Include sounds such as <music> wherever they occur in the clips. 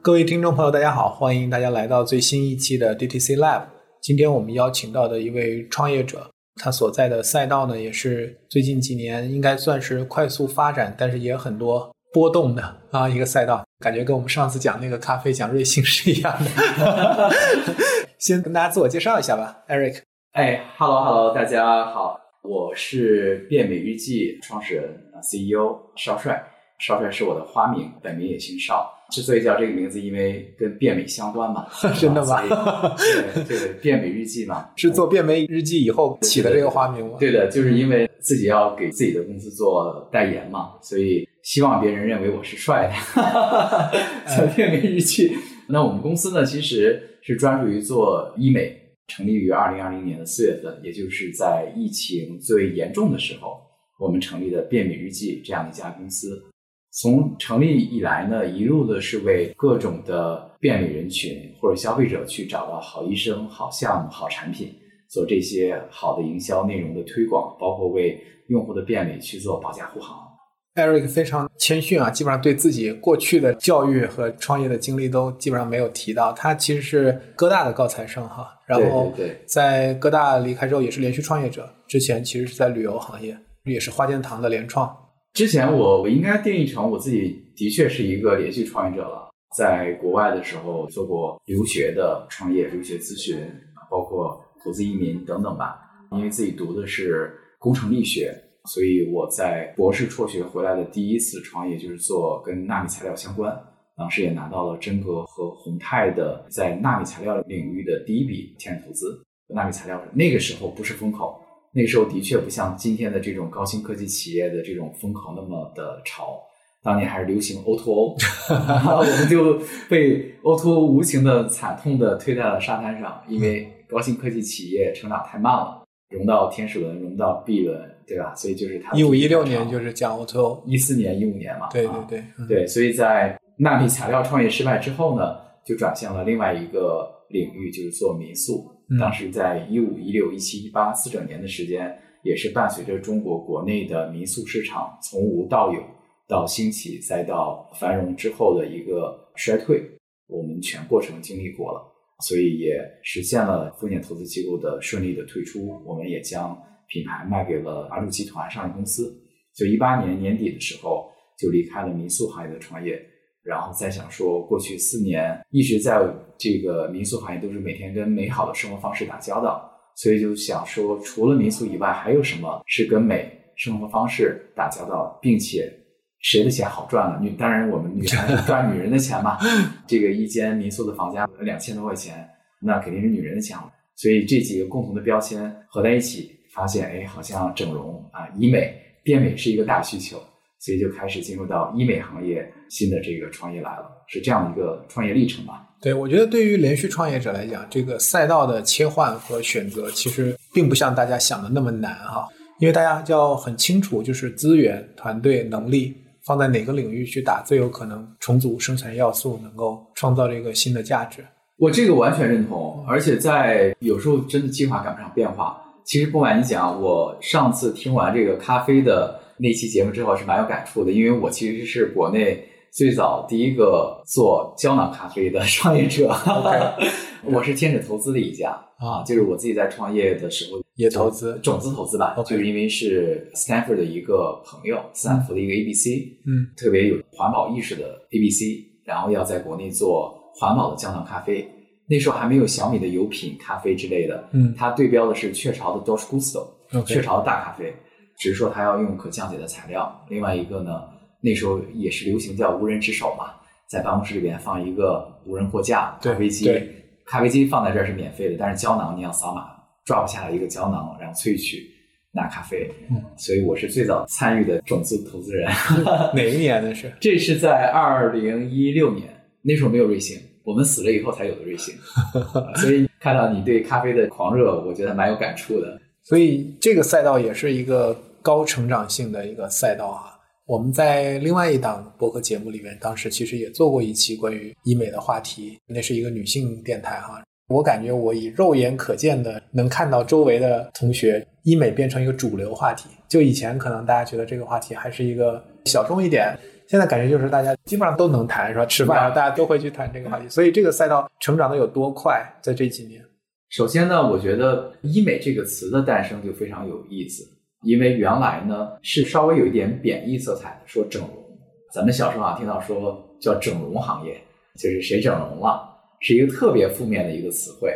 各位听众朋友，大家好，欢迎大家来到最新一期的 DTC Lab。今天我们邀请到的一位创业者，他所在的赛道呢，也是最近几年应该算是快速发展，但是也很多波动的啊一个赛道。感觉跟我们上次讲那个咖啡讲瑞幸是一样的。<laughs> 先跟大家自我介绍一下吧，Eric。哎，Hello Hello，大家好，我是变美日记创始人 CEO 邵帅，邵帅是我的花名，本名也姓邵。之所以叫这个名字，因为跟变美相关嘛，<laughs> 真的吗？对对，变美日记嘛，<laughs> 是做变美日记以后起的这个花名吗？对的，就是因为自己要给自己的公司做代言嘛，所以希望别人认为我是帅的，<laughs> 叫变美日记。那我们公司呢，其实是专注于做医美，成立于二零二零年的四月份，也就是在疫情最严重的时候，我们成立的变美日记这样一家公司。从成立以来呢，一路的是为各种的便利人群或者消费者去找到好医生、好项目、好产品，做这些好的营销内容的推广，包括为用户的便利去做保驾护航。Eric 非常谦逊啊，基本上对自己过去的教育和创业的经历都基本上没有提到。他其实是哥大的高材生哈，然后在哥大离开之后也是连续创业者，之前其实是在旅游行业，也是花间堂的联创。之前我我应该定义成我自己的确是一个连续创业者了。在国外的时候做过留学的创业、留学咨询，包括投资移民等等吧。因为自己读的是工程力学，所以我在博士辍学回来的第一次创业就是做跟纳米材料相关。当时也拿到了真格和宏泰的在纳米材料领域的第一笔天使投资。纳米材料那个时候不是风口。那时候的确不像今天的这种高新科技企业的这种风口那么的潮，当年还是流行 O to O，<laughs> 我们就被 O to O 无情的惨痛的推在了沙滩上，因为高新科技企业成长太慢了，融到天使轮，融到 B 轮，对吧？所以就是它一五一六年就是讲 O to O，一四年、一五年嘛，对对对对，所以在纳米材料创业失败之后呢，就转向了另外一个领域，就是做民宿。当时在一五一六一七一八四整年的时间，也是伴随着中国国内的民宿市场从无到有，到兴起再到繁荣之后的一个衰退，我们全过程经历过了，所以也实现了风险投资机构的顺利的退出。我们也将品牌卖给了阿鲁集团上市公司，就一八年年底的时候就离开了民宿行业的创业。然后再想说，过去四年一直在这个民宿行业，都是每天跟美好的生活方式打交道，所以就想说，除了民宿以外，还有什么是跟美生活方式打交道，并且谁的钱好赚了？女当然我们女孩 <laughs> 赚女人的钱嘛。这个一间民宿的房价两千多块钱，那肯定是女人的钱。所以这几个共同的标签合在一起，发现哎，好像整容啊、医美、变美是一个大需求。所以就开始进入到医美行业新的这个创业来了，是这样的一个创业历程吧？对，我觉得对于连续创业者来讲，这个赛道的切换和选择其实并不像大家想的那么难哈，因为大家就要很清楚，就是资源、团队、能力放在哪个领域去打，最有可能重组生产要素，能够创造这个新的价值。我这个完全认同，而且在有时候真的计划赶不上变化。其实不瞒你讲，我上次听完这个咖啡的。那期节目之后是蛮有感触的，因为我其实是国内最早第一个做胶囊咖啡的 <laughs> 创业者，<laughs> 我是天使投资的一家啊，就是我自己在创业的时候也投资种子投资吧，就是因为是 Stanford 的一个朋友，斯坦福的一个 ABC，嗯，特别有环保意识的 ABC，然后要在国内做环保的胶囊咖啡，那时候还没有小米的油品咖啡之类的，嗯，它对标的是雀巢的 Dos Gusto，雀巢的大咖啡。只是说他要用可降解的材料，另外一个呢，那时候也是流行叫无人值守嘛，在办公室里边放一个无人货架咖啡机，咖啡机放在这儿是免费的，但是胶囊你要扫码抓不下来一个胶囊，然后萃取拿咖啡。嗯，所以我是最早参与的种子投资人。哪一年的是？<laughs> 这是在二零一六年，那时候没有瑞幸，我们死了以后才有的瑞幸。<laughs> 所以看到你对咖啡的狂热，我觉得蛮有感触的。所以这个赛道也是一个高成长性的一个赛道啊。我们在另外一档播客节目里面，当时其实也做过一期关于医美的话题，那是一个女性电台哈。我感觉我以肉眼可见的能看到周围的同学，医美变成一个主流话题。就以前可能大家觉得这个话题还是一个小众一点，现在感觉就是大家基本上都能谈，是吧？吃饭大家都会去谈这个话题。所以这个赛道成长的有多快，在这几年。首先呢，我觉得“医美”这个词的诞生就非常有意思，因为原来呢是稍微有一点贬义色彩的，说整容。咱们小时候啊听到说叫整容行业，就是谁整容了，是一个特别负面的一个词汇。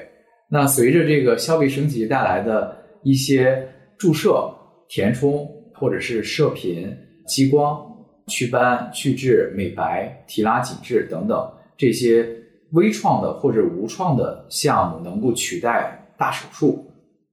那随着这个消费升级带来的一些注射、填充或者是射频、激光、祛斑、去痣、美白、提拉紧致等等这些。微创的或者无创的项目能够取代大手术，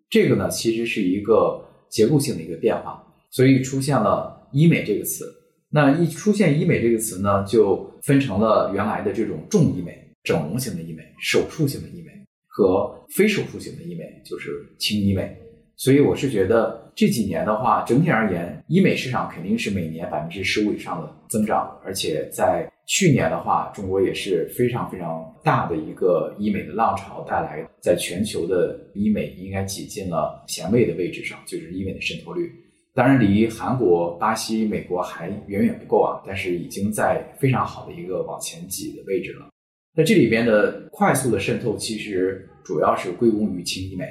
这个呢其实是一个结构性的一个变化，所以出现了医美这个词。那一出现医美这个词呢，就分成了原来的这种重医美、整容型的医美、手术型的医美和非手术型的医美，就是轻医美。所以我是觉得这几年的话，整体而言，医美市场肯定是每年百分之十五以上的增长，而且在。去年的话，中国也是非常非常大的一个医美的浪潮带来，在全球的医美应该挤进了前卫的位置上，就是医美的渗透率。当然，离韩国、巴西、美国还远远不够啊，但是已经在非常好的一个往前挤的位置了。那这里边的快速的渗透，其实主要是归功于轻医美、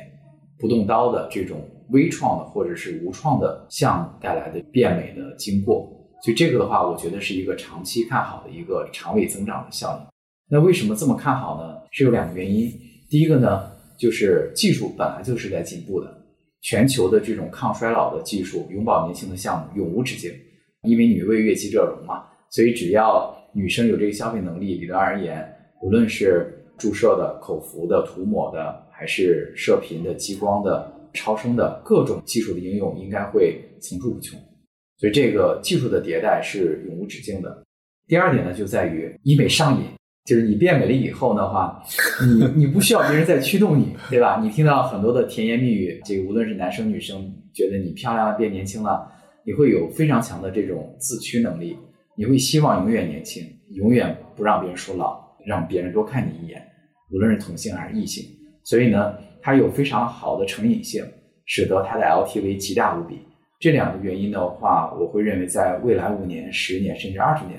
不动刀的这种微创的或者是无创的项目带来的变美的经过。所以这个的话，我觉得是一个长期看好的一个长尾增长的效应。那为什么这么看好呢？是有两个原因。第一个呢，就是技术本来就是在进步的，全球的这种抗衰老的技术、永葆年轻的项目永无止境。因为女为悦己者容嘛，所以只要女生有这个消费能力，理论而言，无论是注射的、口服的、涂抹的，还是射频的、激光的、超声的各种技术的应用，应该会层出不穷。所以这个技术的迭代是永无止境的。第二点呢，就在于医美上瘾，就是你变美了以后的话，你你不需要别人再驱动你，对吧？你听到很多的甜言蜜语，这个无论是男生女生，觉得你漂亮了、变年轻了，你会有非常强的这种自驱能力，你会希望永远年轻，永远不让别人说老，让别人多看你一眼，无论是同性还是异性。所以呢，它有非常好的成瘾性，使得它的 LTV 极大无比。这两个原因的话，我会认为在未来五年、十年甚至二十年，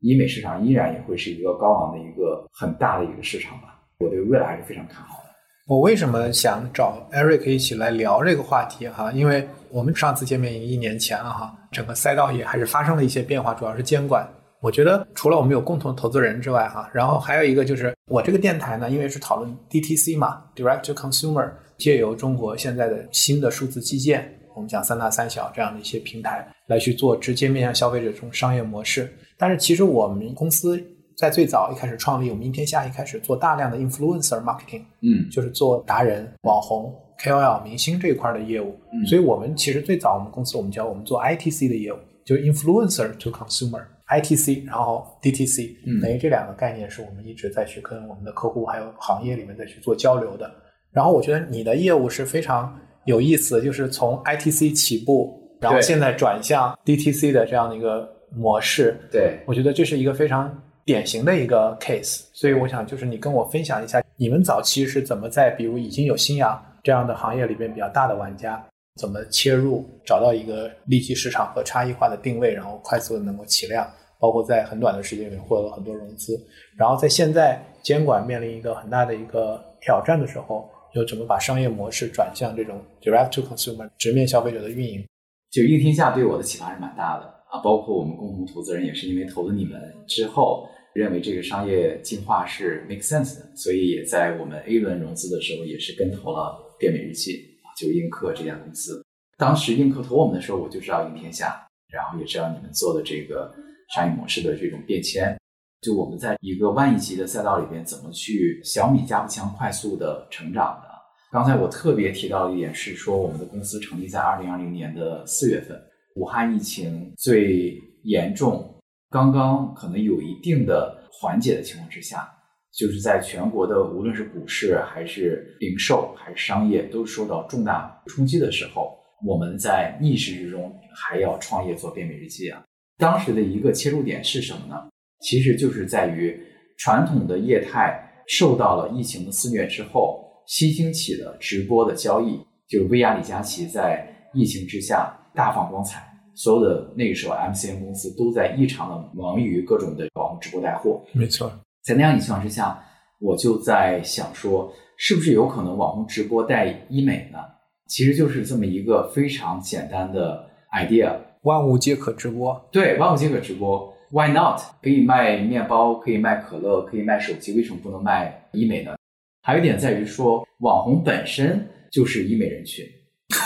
医美市场依然也会是一个高昂的一个很大的一个市场吧。我对未来还是非常看好的。我为什么想找 Eric 一起来聊这个话题哈？因为我们上次见面已经一年前了哈，整个赛道也还是发生了一些变化，主要是监管。我觉得除了我们有共同投资人之外哈，然后还有一个就是我这个电台呢，因为是讨论 DTC 嘛，Direct to Consumer，借由中国现在的新的数字基建。我们讲三大三小这样的一些平台来去做直接面向消费者这种商业模式，但是其实我们公司在最早一开始创立，我们天下一开始做大量的 influencer marketing，嗯，就是做达人、网红、KOL、明星这一块的业务。嗯所以我们其实最早我们公司我们叫我们做 ITC 的业务，就是 influencer to consumer，ITC，然后 DTC，等于这两个概念是我们一直在去跟我们的客户还有行业里面在去做交流的。然后我觉得你的业务是非常。有意思，就是从 ITC 起步，然后现在转向 DTC 的这样的一个模式。对，我觉得这是一个非常典型的一个 case。所以我想，就是你跟我分享一下，你们早期是怎么在比如已经有新氧这样的行业里边比较大的玩家，怎么切入，找到一个利基市场和差异化的定位，然后快速的能够起量，包括在很短的时间里获得了很多融资。然后在现在监管面临一个很大的一个挑战的时候。又怎么把商业模式转向这种 direct to consumer 直面消费者的运营？就应天下对我的启发是蛮大的啊，包括我们共同投资人也是因为投了你们之后，认为这个商业进化是 make sense 的，所以也在我们 A 轮融资的时候也是跟投了变美日记啊，就映客这家公司。当时映客投我们的时候，我就知道应天下，然后也知道你们做的这个商业模式的这种变迁。就我们在一个万亿级的赛道里边，怎么去小米加步枪快速的成长的？刚才我特别提到一点是说，我们的公司成立在二零二零年的四月份，武汉疫情最严重，刚刚可能有一定的缓解的情况之下，就是在全国的无论是股市还是零售还是商业都受到重大冲击的时候，我们在逆势之中还要创业做变美日记啊。当时的一个切入点是什么呢？其实就是在于传统的业态受到了疫情的肆虐之后，新兴起的直播的交易，就是薇娅、李佳琦在疫情之下大放光彩，所有的那个时候 MCN 公司都在异常的忙于各种的网红直播带货。没错，在那样情况之下，我就在想说，是不是有可能网红直播带医美呢？其实就是这么一个非常简单的 idea。万物皆可直播，对，万物皆可直播，Why not？可以卖面包，可以卖可乐，可以卖手机，为什么不能卖医美呢？还有一点在于说，网红本身就是医美人群，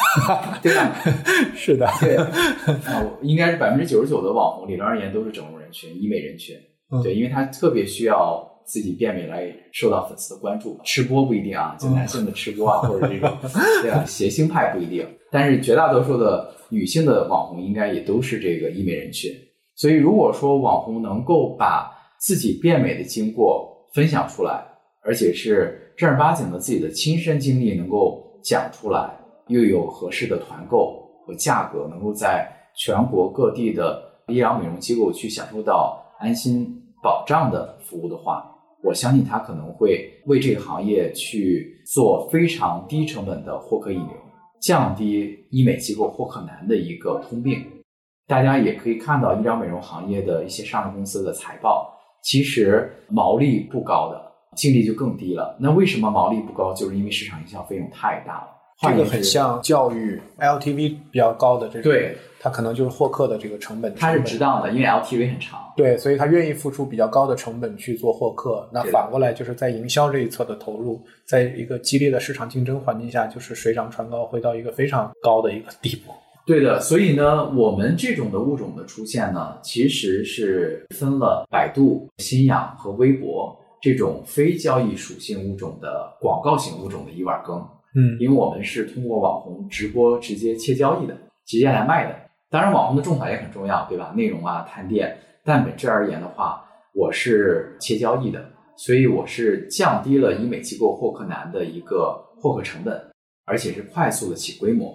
<laughs> 对吧？是的，对，啊，应该是百分之九十九的网红，理论而言都是整容人群、医美人群，对，因为他特别需要。自己变美来受到粉丝的关注，吃播不一定啊，就男性的吃播啊，或者这种对吧？<laughs> 谐星派不一定，但是绝大多数的女性的网红应该也都是这个医美人群。所以如果说网红能够把自己变美的经过分享出来，而且是正儿八经的自己的亲身经历能够讲出来，又有合适的团购和价格，能够在全国各地的医疗美容机构去享受到安心保障的服务的话。我相信他可能会为这个行业去做非常低成本的获客引流，降低医美机构获客难的一个通病。大家也可以看到医疗美容行业的一些上市公司的财报，其实毛利不高的，净利就更低了。那为什么毛利不高？就是因为市场营销费用太大了。这个很像教育 LTV 比较高的这种，对，它可能就是获客的这个成本，它是值当的，因为 LTV 很长，对，所以他愿意付出比较高的成本去做获客。那反过来就是在营销这一侧的投入，在一个激烈的市场竞争环境下，就是水涨船高，会到一个非常高的一个地步。对的，所以呢，我们这种的物种的出现呢，其实是分了百度、新氧和微博这种非交易属性物种的广告型物种的一碗羹。嗯，因为我们是通过网红直播直接切交易的，直接来卖的。当然，网红的种草也很重要，对吧？内容啊，探店。但本质而言的话，我是切交易的，所以我是降低了医美机构获客难的一个获客成本，而且是快速的起规模。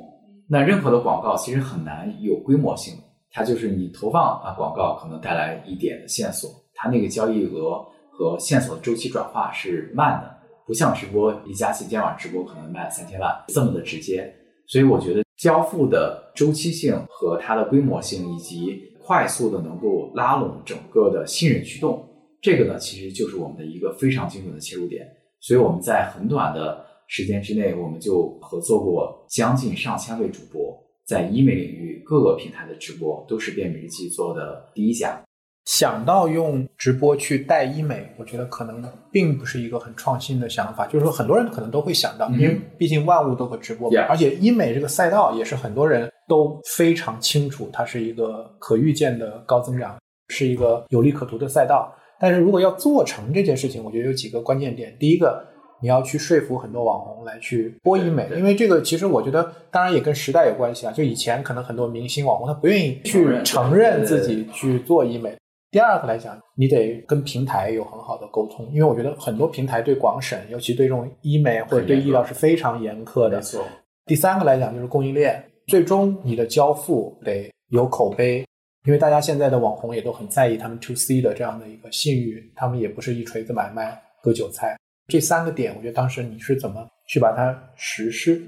那任何的广告其实很难有规模性，它就是你投放啊广告可能带来一点的线索，它那个交易额和线索的周期转化是慢的。不像直播，李佳琦今天晚直播可能卖三千万这么的直接，所以我觉得交付的周期性和它的规模性，以及快速的能够拉拢整个的信任驱动，这个呢其实就是我们的一个非常精准的切入点。所以我们在很短的时间之内，我们就合作过将近上千位主播，在医美领域各个平台的直播都是变美日记做的第一家。想到用直播去带医美，我觉得可能并不是一个很创新的想法。就是说，很多人可能都会想到，因为毕竟万物都可直播，而且医美这个赛道也是很多人都非常清楚，它是一个可预见的高增长，是一个有利可图的赛道。但是如果要做成这件事情，我觉得有几个关键点。第一个，你要去说服很多网红来去播医美，因为这个其实我觉得，当然也跟时代有关系啊。就以前可能很多明星网红他不愿意去承认自己去做医美。第二个来讲，你得跟平台有很好的沟通，因为我觉得很多平台对广审，尤其对这种医美或者对医疗是非常严苛的。没错。第三个来讲就是供应链，最终你的交付得有口碑，因为大家现在的网红也都很在意他们 to C 的这样的一个信誉，他们也不是一锤子买卖割韭菜。这三个点，我觉得当时你是怎么去把它实施？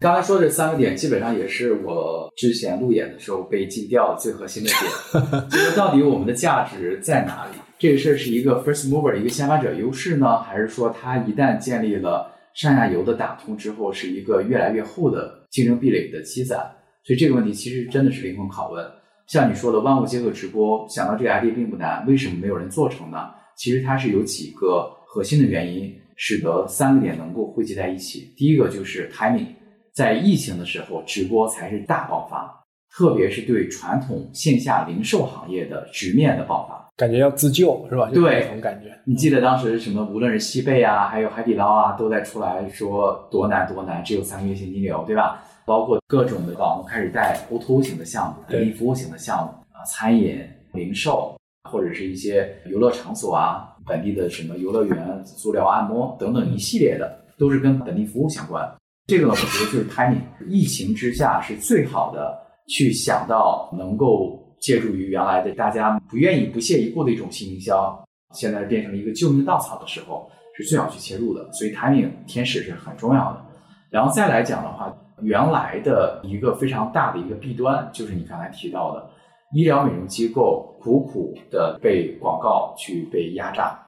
刚才说这三个点，基本上也是我之前路演的时候被禁掉最核心的点，<laughs> 就是到底我们的价值在哪里？这个事儿是一个 first mover 一个先发者优势呢，还是说它一旦建立了上下游的打通之后，是一个越来越厚的竞争壁垒的积攒？所以这个问题其实真的是灵魂拷问。像你说的万物皆可直播，想到这个 idea 并不难，为什么没有人做成呢？其实它是有几个核心的原因，使得三个点能够汇集在一起。第一个就是 timing。在疫情的时候，直播才是大爆发，特别是对传统线下零售行业的直面的爆发，感觉要自救是吧？对，这种感觉。你记得当时什么？无论是西贝啊，还有海底捞啊，都在出来说多难多难，只有三个月现金流，对吧？包括各种的网红开始带 O2O 型的项目、人力服务型的项目啊，餐饮、零售或者是一些游乐场所啊，本地的什么游乐园、足疗、按摩等等一系列的，都是跟本地服务相关。这个呢，我觉得就是 timing。疫情之下是最好的去想到能够借助于原来的大家不愿意、不屑一顾的一种新营销，现在变成一个救命稻草的时候，是最好去切入的。所以 timing 天使是很重要的。然后再来讲的话，原来的一个非常大的一个弊端，就是你刚才提到的医疗美容机构苦苦的被广告去被压榨，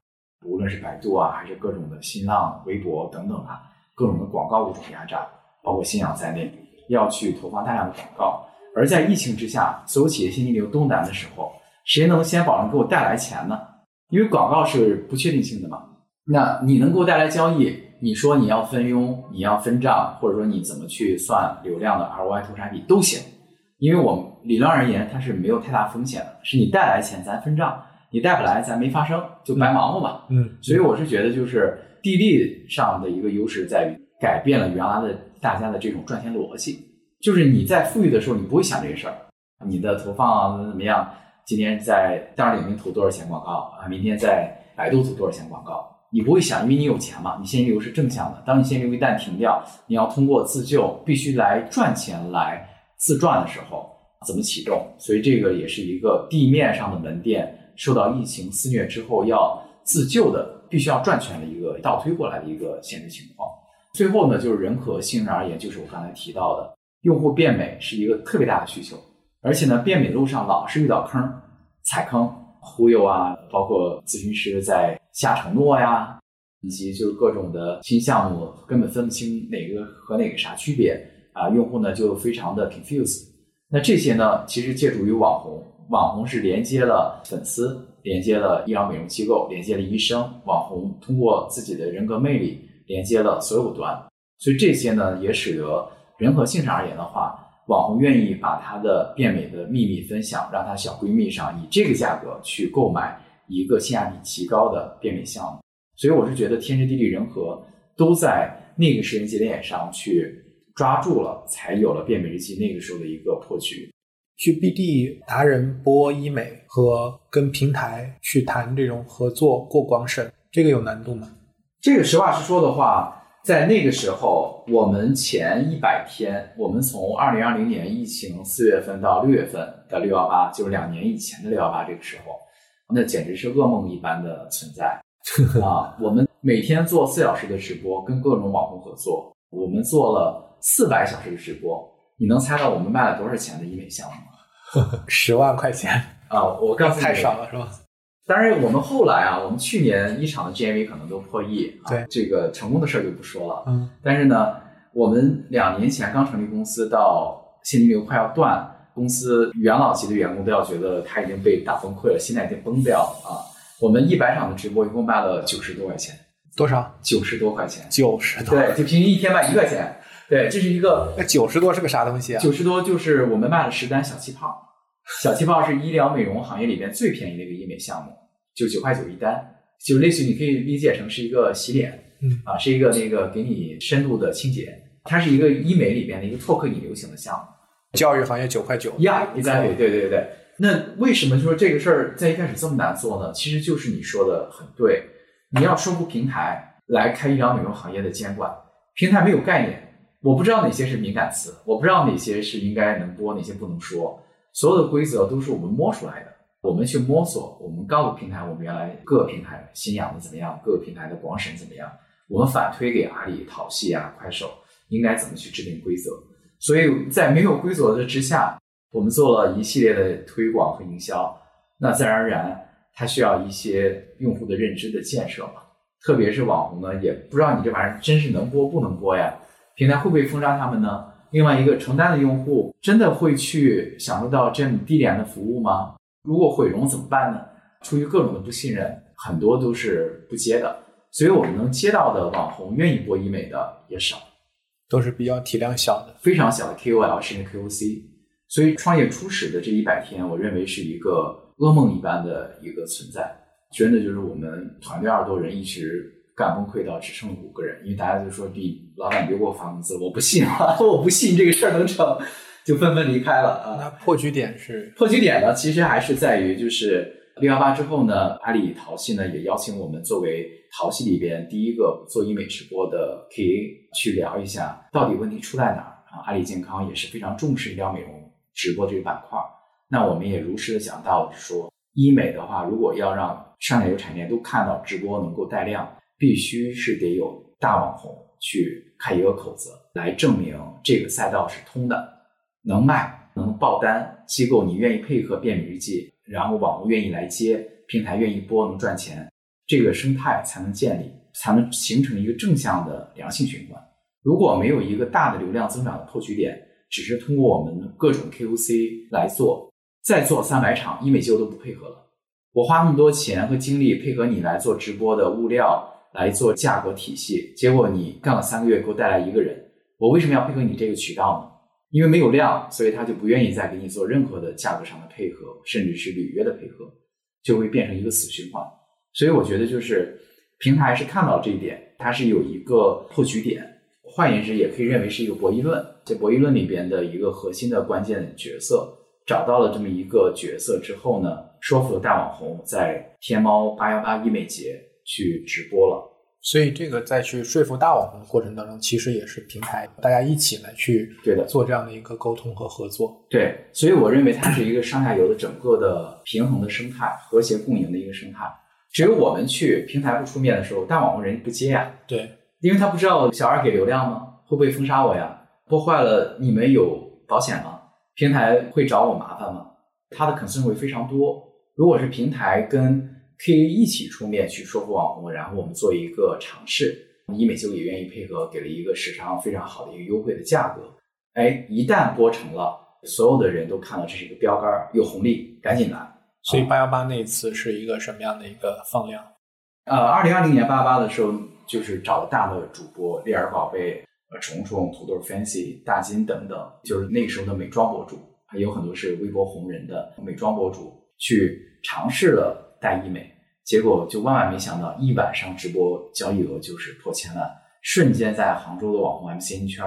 无论是百度啊，还是各种的新浪微博等等啊。各种的广告物种压榨，包括信仰在内，要去投放大量的广告。而在疫情之下，所有企业现金流都难的时候，谁能先保证给我带来钱呢？因为广告是不确定性的嘛。那你能给我带来交易？你说你要分佣，你要分账，或者说你怎么去算流量的 ROI 投产比都行。因为我们理论而言，它是没有太大风险的，是你带来钱咱分账，你带不来咱没发生就白忙活嘛。嗯，所以我是觉得就是。地利上的一个优势在于改变了原来的大家的这种赚钱逻辑，就是你在富裕的时候，你不会想这个事儿，你的投放怎么样？今天在大众点评投多少钱广告啊？明天在百度投多少钱广告？你不会想，因为你有钱嘛，你现金流是正向的。当你现金流一旦停掉，你要通过自救必须来赚钱来自转的时候，怎么启动？所以这个也是一个地面上的门店受到疫情肆虐之后要自救的。必须要赚钱的一个倒推过来的一个现实情况。最后呢，就是人和性质而言，就是我刚才提到的，用户变美是一个特别大的需求，而且呢，变美路上老是遇到坑、踩坑、忽悠啊，包括咨询师在瞎承诺呀，以及就是各种的新项目根本分不清哪个和哪个啥区别啊，用户呢就非常的 confuse。那这些呢，其实借助于网红，网红是连接了粉丝。连接了医疗美容机构，连接了医生、网红，通过自己的人格魅力连接了所有端，所以这些呢也使得人和性上而言的话，网红愿意把她的变美的秘密分享，让她小闺蜜上以这个价格去购买一个性价比极高的变美项目。所以我是觉得天时地利人和都在那个时间节点上去抓住了，才有了变美日记那个时候的一个破局。去 BD 达人播医美和跟平台去谈这种合作过广审，这个有难度吗？这个实话实说的话，在那个时候，我们前一百天，我们从二零二零年疫情四月份到六月份的六幺八，就是两年以前的六幺八，这个时候，那简直是噩梦一般的存在 <laughs> 啊！我们每天做四小时的直播，跟各种网红合作，我们做了四百小时的直播。你能猜到我们卖了多少钱的医美项目吗？<laughs> 十万块钱啊！我告诉你，太少了是吧？当然，我们后来啊，我们去年一场的 GMV 可能都破亿啊。对，这个成功的事儿就不说了。嗯。但是呢，我们两年前刚成立公司，到现金流快要断，公司元老级的员工都要觉得他已经被打崩溃了，心态已经崩掉了啊！我们一百场的直播一共卖了九十多块钱。多少？九十多块钱。九十多。对，就平均一天卖一块钱。对，这是一个那九十多是个啥东西啊？九十多就是我们卖了十单小气泡，小气泡是医疗美容行业里边最便宜的一个医美项目，就九块九一单，就类似于你可以理解成是一个洗脸，嗯啊，是一个那个给你深度的清洁，它是一个医美里边的一个拓客引流型的项目。教育行业九块九呀，一单对对对对。那为什么说这个事儿在一开始这么难做呢？其实就是你说的很对，你要说服平台来开医疗美容行业的监管，平台没有概念。我不知道哪些是敏感词，我不知道哪些是应该能播，哪些不能说。所有的规则都是我们摸出来的，我们去摸索。我们告诉平台，我们原来各个平台新养的怎么样，各个平台的广审怎么样，我们反推给阿里、淘系啊、快手，应该怎么去制定规则。所以在没有规则的之下，我们做了一系列的推广和营销。那自然而然，它需要一些用户的认知的建设嘛。特别是网红呢，也不知道你这玩意儿真是能播不能播呀。平台会不会封杀他们呢？另外一个承担的用户真的会去享受到这么低廉的服务吗？如果毁容怎么办呢？出于各种的不信任，很多都是不接的。所以我们能接到的网红愿意播医美的也少，都是比较体量小的，非常小的 KOL 甚至 KOC。所以创业初始的这一百天，我认为是一个噩梦一般的一个存在。真的就是我们团队二十多人一直。干崩溃到只剩五个人，因为大家就说：“你，老板别给我发工资，我不信啊，<laughs> 我不信这个事儿能成，就纷纷离开了啊。”那破局点是破局点呢？其实还是在于，就是六幺八之后呢，阿里淘系呢也邀请我们作为淘系里边第一个做医美直播的 KA 去聊一下，到底问题出在哪儿啊？阿里健康也是非常重视医疗美容直播这个板块。那我们也如实的讲到说，医美的话，如果要让上下游产业链都看到直播能够带量，必须是得有大网红去开一个口子，来证明这个赛道是通的，能卖，能爆单，机构你愿意配合便民日记，然后网络愿意来接，平台愿意播，能赚钱，这个生态才能建立，才能形成一个正向的良性循环。如果没有一个大的流量增长的破局点，只是通过我们各种 KOC 来做，再做三百场医美机构都不配合了。我花那么多钱和精力配合你来做直播的物料，来做价格体系，结果你干了三个月给我带来一个人，我为什么要配合你这个渠道呢？因为没有量，所以他就不愿意再给你做任何的价格上的配合，甚至是履约的配合，就会变成一个死循环。所以我觉得就是平台是看到这一点，它是有一个破局点。换言之，也可以认为是一个博弈论。这博弈论里边的一个核心的关键角色，找到了这么一个角色之后呢，说服了大网红在天猫八幺八医美节去直播了。所以这个在去说服大网红的过程当中，其实也是平台大家一起来去对的做这样的一个沟通和合作。对，所以我认为它是一个上下游的整个的平衡的生态，和谐共赢的一个生态。只有我们去平台不出面的时候，大网红人不接呀。对，因为他不知道小二给流量吗？会不会封杀我呀？播坏了你们有保险吗？平台会找我麻烦吗？他的 concern 会非常多。如果是平台跟 KA 一起出面去说服网红，然后我们做一个尝试，医美机构也愿意配合，给了一个时长非常好的一个优惠的价格。哎，一旦播成了，所有的人都看到这是一个标杆，有红利，赶紧来。所以八幺八那一次是一个什么样的一个放量？呃，二零二零年八幺八的时候，就是找了大的主播丽儿宝贝、呃虫虫、土豆 Fancy、大金等等，就是那时候的美妆博主，还有很多是微博红人的美妆博主，去尝试了带医美，结果就万万没想到，一晚上直播交易额就是破千万，瞬间在杭州的网红 MCN 圈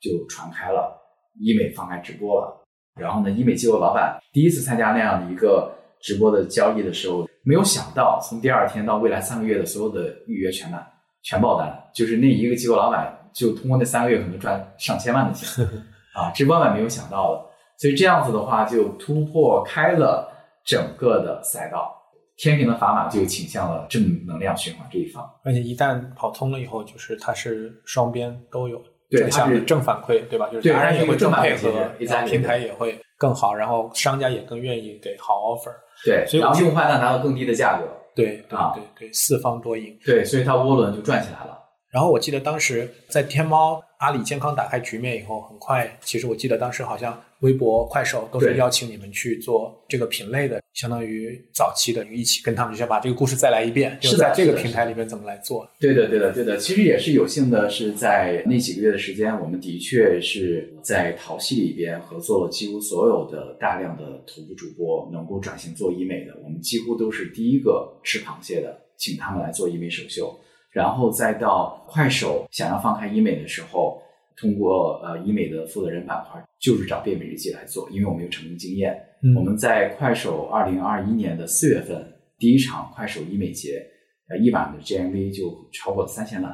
就传开了，医美放开直播了。然后呢，医美机构老板第一次参加那样的一个。直播的交易的时候，没有想到从第二天到未来三个月的所有的预约全满，全爆单，就是那一个机构老板就通过那三个月可能赚上千万的钱 <laughs> 啊，这万万没有想到的。所以这样子的话，就突破开了整个的赛道，天平的砝码就倾向了正能量循环这一方。而且一旦跑通了以后，就是它是双边都有正向的正反馈，对吧？就是对达人也会更配合，然后平台也会更好，然后商家也更愿意给好 offer。对，所以我然后用户还能拿到更低的价格，对对啊对对，四方多赢。对，所以它涡轮就转起来了。然后我记得当时在天猫、阿里健康打开局面以后，很快，其实我记得当时好像微博、快手都是邀请你们去做这个品类的，相当于早期的一起跟他们就先把这个故事再来一遍，就是在这个平台里面怎么来做。对的，对的，对的。其实也是有幸的，是在那几个月的时间，我们的确是在淘系里边合作了几乎所有的大量的头部主播能够转型做医美的，我们几乎都是第一个吃螃蟹的，请他们来做医美首秀。然后再到快手想要放开医美的时候，通过呃医美的负责人板块，就是找变美日记来做，因为我们有成功经验。嗯我们在快手二零二一年的四月份第一场快手医美节，呃，一晚的 GMV 就超过了三千万，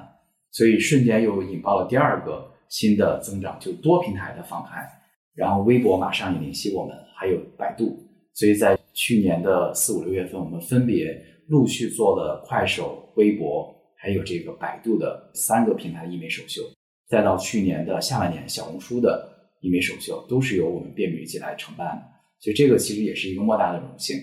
所以瞬间又引爆了第二个新的增长，就多平台的放开。然后微博马上也联系我们，还有百度，所以在去年的四五六月份，我们分别陆续做了快手、微博，还有这个百度的三个平台的医美首秀，再到去年的下半年小红书的医美首秀，都是由我们变美日记来承办的。所以这个其实也是一个莫大的荣幸，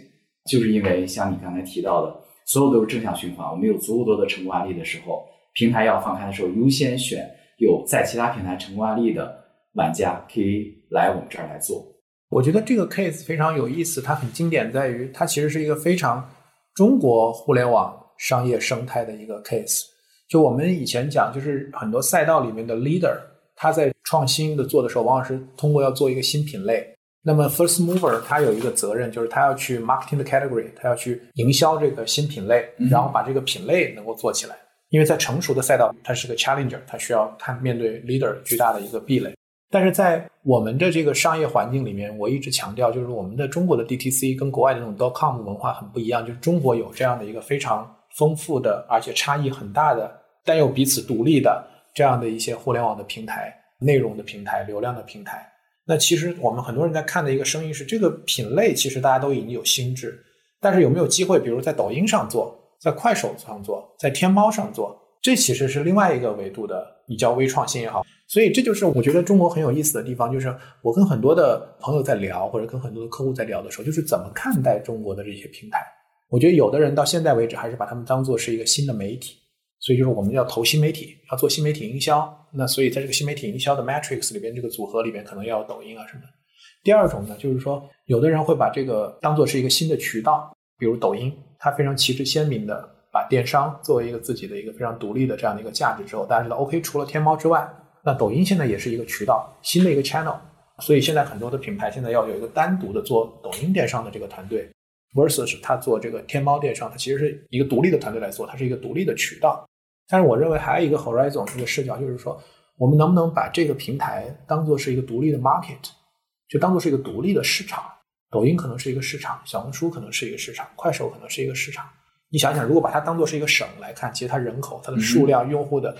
就是因为像你刚才提到的，所有都是正向循环。我们有足够多的成功案例的时候，平台要放开的时候，优先选有在其他平台成功案例的玩家可以来我们这儿来做。我觉得这个 case 非常有意思，它很经典在于它其实是一个非常中国互联网商业生态的一个 case。就我们以前讲，就是很多赛道里面的 leader，他在创新的做的时候，往往是通过要做一个新品类。那么 first mover 他有一个责任，就是他要去 marketing the category，他要去营销这个新品类，嗯然后把这个品类能够做起来。因为在成熟的赛道，它是个 challenger，它需要它面对 leader 巨大的一个壁垒。但是在我们的这个商业环境里面，我一直强调，就是我们的中国的 DTC 跟国外的那种 dot com 文化很不一样，就是中国有这样的一个非常丰富的，而且差异很大的，但又彼此独立的这样的一些互联网的平台、内容的平台、流量的平台。那其实我们很多人在看的一个声音是，这个品类其实大家都已经有心智，但是有没有机会，比如在抖音上做，在快手上做，在天猫上做，这其实是另外一个维度的，你叫微创新也好。所以这就是我觉得中国很有意思的地方，就是我跟很多的朋友在聊，或者跟很多的客户在聊的时候，就是怎么看待中国的这些平台。我觉得有的人到现在为止还是把他们当做是一个新的媒体，所以就是我们要投新媒体，要做新媒体营销。那所以在这个新媒体营销的 matrix 里边，这个组合里边可能要有抖音啊什么的。第二种呢，就是说有的人会把这个当做是一个新的渠道，比如抖音，它非常旗帜鲜明的把电商作为一个自己的一个非常独立的这样的一个价值之后，大家知道 OK，除了天猫之外。那抖音现在也是一个渠道，新的一个 channel，所以现在很多的品牌现在要有一个单独的做抖音电商的这个团队，versus 他做这个天猫电商，它其实是一个独立的团队来做，它是一个独立的渠道。但是我认为还有一个 horizon 这个视角，就是说我们能不能把这个平台当做是一个独立的 market，就当做是一个独立的市场。抖音可能是一个市场，小红书可能是一个市场，快手可能是一个市场。你想想，如果把它当做是一个省来看，其实它人口、它的数量、用户的。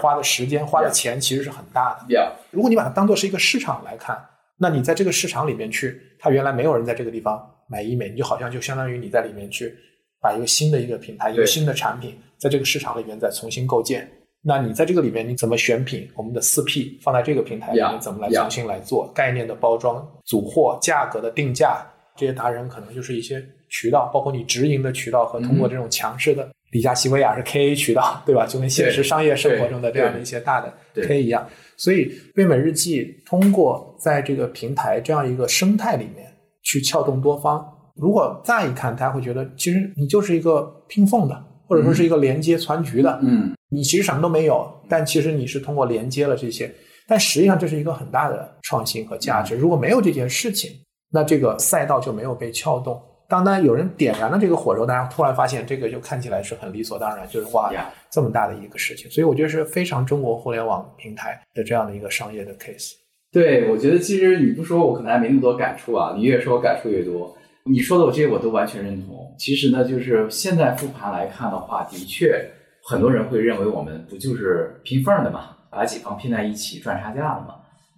花的时间、花的钱其实是很大的。如果你把它当做是一个市场来看，那你在这个市场里面去，它原来没有人在这个地方买医美，你就好像就相当于你在里面去把一个新的一个品牌、一个新的产品在这个市场里面再重新构建。那你在这个里面你怎么选品？我们的四 P 放在这个平台里面怎么来重新来做概念的包装、组货、价格的定价？这些达人可能就是一些渠道，包括你直营的渠道和通过这种强势的。李佳琦、薇娅是 KA 渠道，对吧？就跟现实商业生活中的这样的一些大的 K 一样。所以，味美日记通过在这个平台这样一个生态里面去撬动多方。如果再一看，大家会觉得其实你就是一个拼缝的，或者说是一个连接全局的。嗯，你其实什么都没有，但其实你是通过连接了这些。但实际上，这是一个很大的创新和价值。如果没有这件事情，那这个赛道就没有被撬动。当当有人点燃了这个火之后，大家突然发现这个就看起来是很理所当然，就是哇，这么大的一个事情，所以我觉得是非常中国互联网平台的这样的一个商业的 case。对，我觉得其实你不说，我可能还没那么多感触啊。你越说，我感触越多。你说的我这些我都完全认同。其实呢，就是现在复盘来看的话，的确很多人会认为我们不就是拼缝的嘛，把几方拼在一起赚差价的嘛。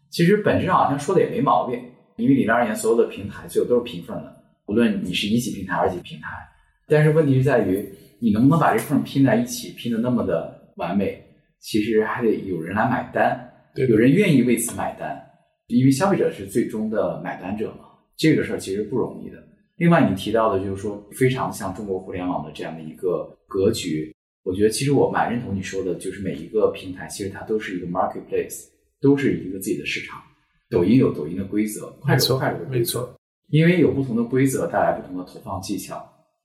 其实本质上好像说的也没毛病，因为理论而言，所有的平台最后都是拼缝的。无论你是一级平台、二级平台，但是问题是在于你能不能把这缝拼在一起，拼的那么的完美？其实还得有人来买单，有人愿意为此买单，因为消费者是最终的买单者嘛。这个事儿其实不容易的。另外，你提到的就是说，非常像中国互联网的这样的一个格局，我觉得其实我蛮认同你说的，就是每一个平台其实它都是一个 marketplace，都是一个自己的市场。抖音有抖音的规则，快手快手的规则。因为有不同的规则，带来不同的投放技巧；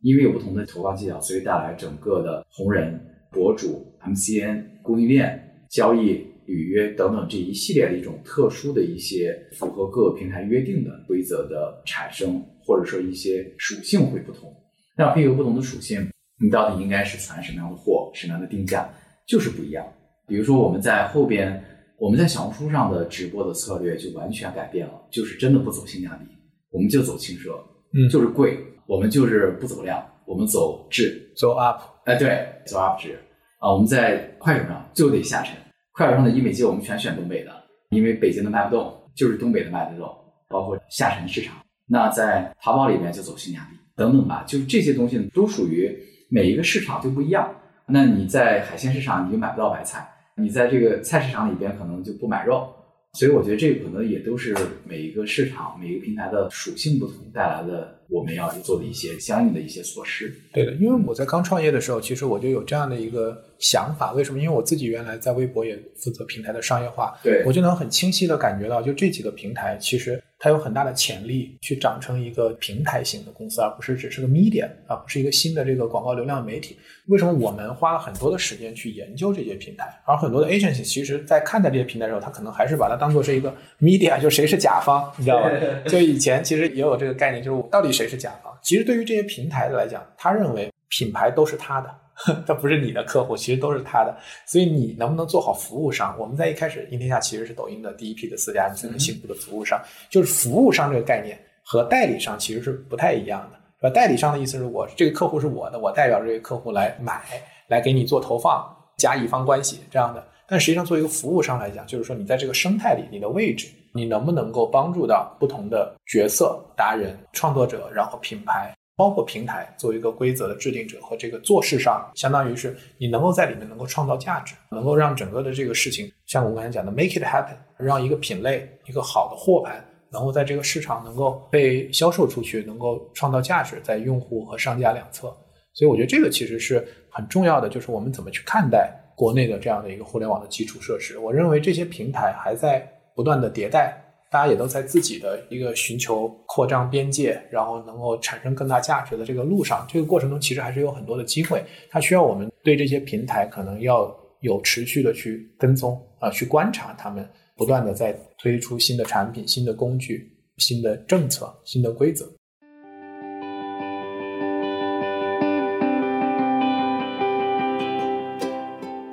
因为有不同的投放技巧，所以带来整个的红人、博主、MCN、供应链、交易、履约等等这一系列的一种特殊的一些符合各个平台约定的规则的产生，或者说一些属性会不同。那配合不同的属性，你到底应该是传什么样的货、什么样的定价，就是不一样。比如说我们在后边，我们在小红书上的直播的策略就完全改变了，就是真的不走性价比。我们就走轻奢，嗯，就是贵。我们就是不走量，我们走质，走 up。哎，对，走 up 值啊。我们在快手上就得下沉，快手上的医美机我们全选东北的，因为北京的卖不动，就是东北的卖得动。包括下沉市场，那在淘宝里面就走性价比等等吧。就是这些东西都属于每一个市场就不一样。那你在海鲜市场你就买不到白菜，你在这个菜市场里边可能就不买肉。所以我觉得这个可能也都是每一个市场、每一个平台的属性不同带来的，我们要做的一些相应的一些措施。对的，因为我在刚创业的时候，其实我就有这样的一个想法。为什么？因为我自己原来在微博也负责平台的商业化，对我就能很清晰的感觉到，就这几个平台其实。它有很大的潜力去长成一个平台型的公司，而不是只是个 media，啊不是一个新的这个广告流量媒体。为什么我们花了很多的时间去研究这些平台，而很多的 agency 其实在看待这些平台的时候，他可能还是把它当做是一个 media，就谁是甲方，你知道吧？<laughs> 就以前其实也有这个概念，就是到底谁是甲方？其实对于这些平台来讲，他认为品牌都是他的，<laughs> 他不是你的客户，其实都是他的。所以你能不能做好服务商？我们在一开始，应天下其实是抖音的第一批的私家幸福的服务商，就是服务商这个概念和代理商其实是不太一样的，是吧？代理商的意思是我这个客户是我的，我代表这个客户来买，来给你做投放，加乙方关系这样的。但实际上，作为一个服务商来讲，就是说你在这个生态里，你的位置，你能不能够帮助到不同的角色、达人、创作者，然后品牌。包括平台作为一个规则的制定者和这个做事上，相当于是你能够在里面能够创造价值，能够让整个的这个事情，像我们刚才讲的 make it happen，让一个品类一个好的货盘能够在这个市场能够被销售出去，能够创造价值在用户和商家两侧。所以我觉得这个其实是很重要的，就是我们怎么去看待国内的这样的一个互联网的基础设施。我认为这些平台还在不断的迭代。大家也都在自己的一个寻求扩张边界，然后能够产生更大价值的这个路上，这个过程中其实还是有很多的机会。它需要我们对这些平台可能要有持续的去跟踪啊，去观察他们不断的在推出新的产品、新的工具、新的政策、新的规则。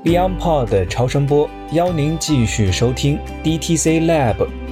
BeyondPod 超声波邀您继续收听 DTC Lab。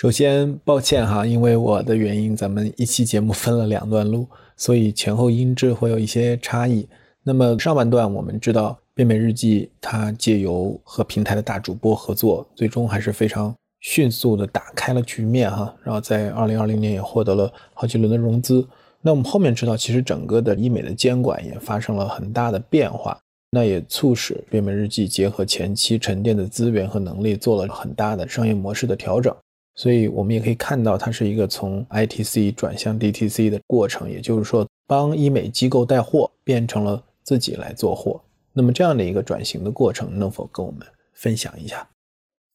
首先，抱歉哈，因为我的原因，咱们一期节目分了两段录，<laughs> 所以前后音质会有一些差异。那么上半段，我们知道变美日记它借由和平台的大主播合作，最终还是非常迅速的打开了局面哈。然后在二零二零年也获得了好几轮的融资。那我们后面知道，其实整个的医美的监管也发生了很大的变化，那也促使变美日记结合前期沉淀的资源和能力，做了很大的商业模式的调整。所以我们也可以看到，它是一个从 ITC 转向 DTC 的过程，也就是说，帮医美机构带货变成了自己来做货。那么这样的一个转型的过程，能否跟我们分享一下？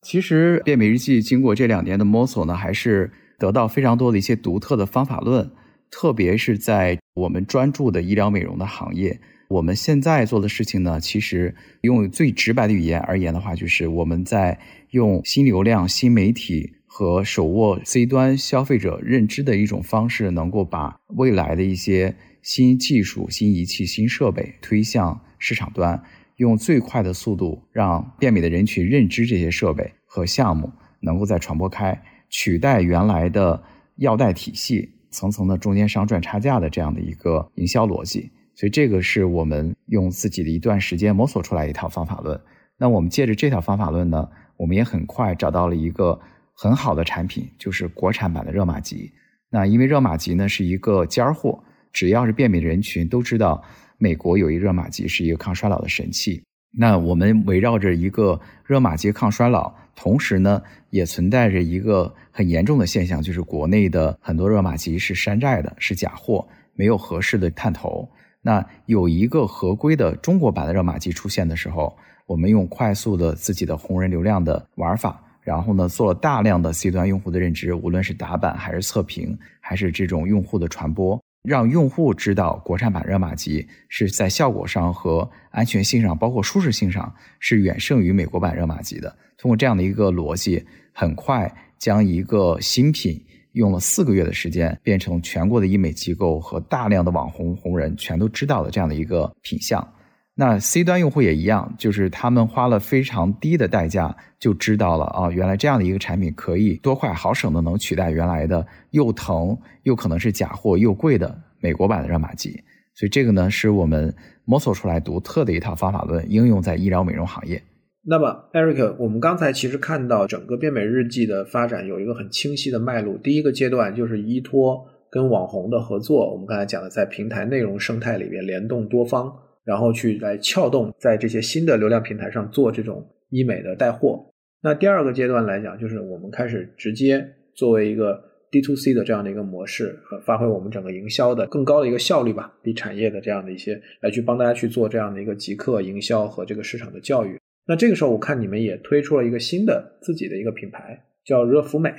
其实变美日记经过这两年的摸索呢，还是得到非常多的一些独特的方法论，特别是在我们专注的医疗美容的行业。我们现在做的事情呢，其实用最直白的语言而言的话，就是我们在用新流量、新媒体。和手握 C 端消费者认知的一种方式，能够把未来的一些新技术、新仪器、新设备推向市场端，用最快的速度让变美的人群认知这些设备和项目，能够再传播开，取代原来的药代体系层层的中间商赚差价的这样的一个营销逻辑。所以，这个是我们用自己的一段时间摸索出来一套方法论。那我们借着这套方法论呢，我们也很快找到了一个。很好的产品就是国产版的热玛吉。那因为热玛吉呢是一个尖儿货，只要是变美人群都知道，美国有一热玛吉是一个抗衰老的神器。那我们围绕着一个热玛吉抗衰老，同时呢也存在着一个很严重的现象，就是国内的很多热玛吉是山寨的，是假货，没有合适的探头。那有一个合规的中国版的热玛吉出现的时候，我们用快速的自己的红人流量的玩法。然后呢，做了大量的 C 端用户的认知，无论是打版还是测评，还是这种用户的传播，让用户知道国产版热玛吉是在效果上和安全性上，包括舒适性上是远胜于美国版热玛吉的。通过这样的一个逻辑，很快将一个新品用了四个月的时间，变成全国的医美机构和大量的网红红人全都知道的这样的一个品相。那 C 端用户也一样，就是他们花了非常低的代价就知道了啊，原来这样的一个产品可以多快好省的能取代原来的又疼又可能是假货又贵的美国版的热玛吉。所以这个呢是我们摸索出来独特的一套方法论，应用在医疗美容行业。那么，Eric，我们刚才其实看到整个变美日记的发展有一个很清晰的脉络。第一个阶段就是依托跟网红的合作，我们刚才讲的在平台内容生态里边联动多方。然后去来撬动，在这些新的流量平台上做这种医美的带货。那第二个阶段来讲，就是我们开始直接作为一个 D to C 的这样的一个模式，呃，发挥我们整个营销的更高的一个效率吧，比产业的这样的一些来去帮大家去做这样的一个极客营销和这个市场的教育。那这个时候，我看你们也推出了一个新的自己的一个品牌，叫热芙美。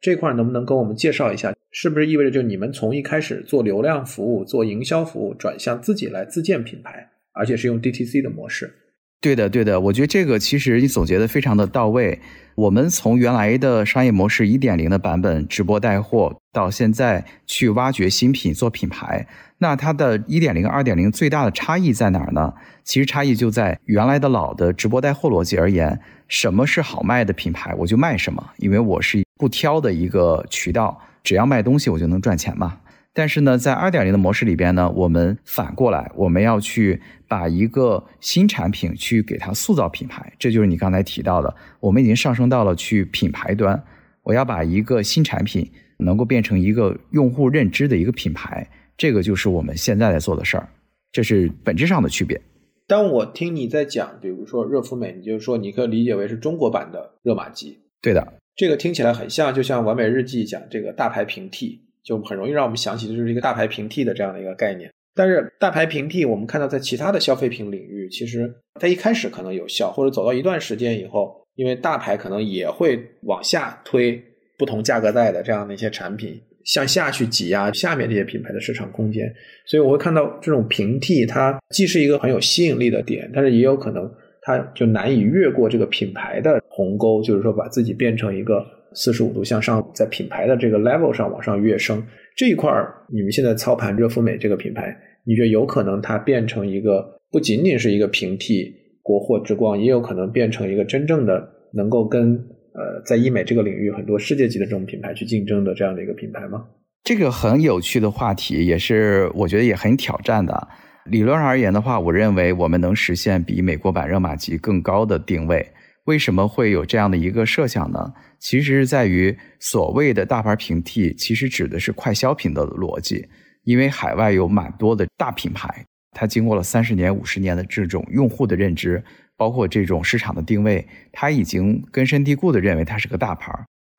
这块能不能跟我们介绍一下？是不是意味着就你们从一开始做流量服务、做营销服务，转向自己来自建品牌？而且是用 DTC 的模式，对的，对的，我觉得这个其实你总结的非常的到位。我们从原来的商业模式一点零的版本直播带货，到现在去挖掘新品做品牌，那它的一点零、二点零最大的差异在哪儿呢？其实差异就在原来的老的直播带货逻辑而言，什么是好卖的品牌，我就卖什么，因为我是不挑的一个渠道，只要卖东西我就能赚钱嘛。但是呢，在二点零的模式里边呢，我们反过来，我们要去把一个新产品去给它塑造品牌，这就是你刚才提到的，我们已经上升到了去品牌端，我要把一个新产品能够变成一个用户认知的一个品牌，这个就是我们现在在做的事儿，这是本质上的区别。当我听你在讲，比如说热芙美，你就说你可以理解为是中国版的热玛吉，对的，这个听起来很像，就像完美日记讲这个大牌平替。就很容易让我们想起的就是一个大牌平替的这样的一个概念。但是大牌平替，我们看到在其他的消费品领域，其实它一开始可能有效，或者走到一段时间以后，因为大牌可能也会往下推不同价格带的这样的一些产品，向下去挤压下面这些品牌的市场空间。所以我会看到这种平替，它既是一个很有吸引力的点，但是也有可能它就难以越过这个品牌的鸿沟，就是说把自己变成一个。四十五度向上，在品牌的这个 level 上往上跃升这一块儿，你们现在操盘热敷美这个品牌，你觉得有可能它变成一个不仅仅是一个平替国货之光，也有可能变成一个真正的能够跟呃在医美这个领域很多世界级的这种品牌去竞争的这样的一个品牌吗？这个很有趣的话题，也是我觉得也很挑战的。理论上而言的话，我认为我们能实现比美国版热玛吉更高的定位。为什么会有这样的一个设想呢？其实是在于所谓的大牌平替，其实指的是快消品的逻辑。因为海外有蛮多的大品牌，它经过了三十年、五十年的这种用户的认知，包括这种市场的定位，它已经根深蒂固的认为它是个大牌。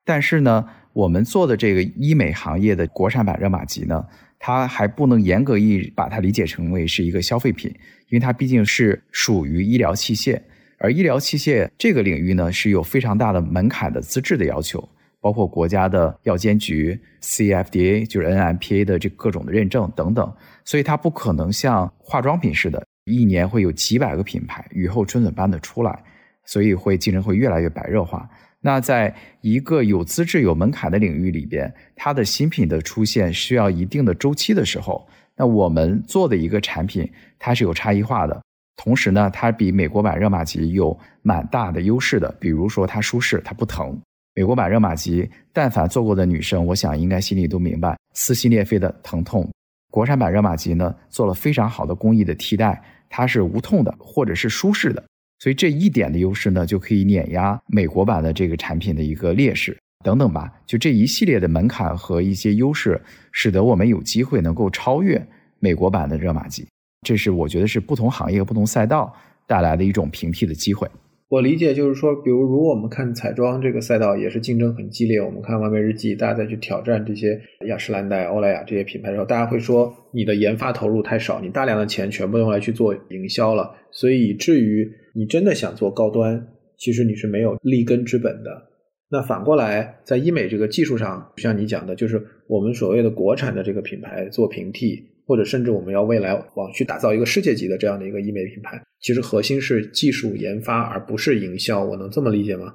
但是呢，我们做的这个医美行业的国产版热玛吉呢，它还不能严格意义把它理解成为是一个消费品，因为它毕竟是属于医疗器械。而医疗器械这个领域呢，是有非常大的门槛的资质的要求，包括国家的药监局、CFDA 就是 NMPA 的这各种的认证等等，所以它不可能像化妆品似的，一年会有几百个品牌雨后春笋般的出来，所以会竞争会越来越白热化。那在一个有资质、有门槛的领域里边，它的新品的出现需要一定的周期的时候，那我们做的一个产品，它是有差异化的。同时呢，它比美国版热玛吉有蛮大的优势的，比如说它舒适，它不疼。美国版热玛吉，但凡做过的女生，我想应该心里都明白撕心裂肺的疼痛。国产版热玛吉呢，做了非常好的工艺的替代，它是无痛的或者是舒适的，所以这一点的优势呢，就可以碾压美国版的这个产品的一个劣势等等吧。就这一系列的门槛和一些优势，使得我们有机会能够超越美国版的热玛吉。这是我觉得是不同行业、不同赛道带来的一种平替的机会。我理解就是说，比如如果我们看彩妆这个赛道也是竞争很激烈，我们看完美日记，大家再去挑战这些雅诗兰黛、欧莱雅这些品牌的时候，大家会说你的研发投入太少，你大量的钱全部用来去做营销了，所以以至于你真的想做高端，其实你是没有立根之本的。那反过来，在医美这个技术上，像你讲的，就是我们所谓的国产的这个品牌做平替。或者甚至我们要未来往去打造一个世界级的这样的一个医美品牌，其实核心是技术研发，而不是营销。我能这么理解吗？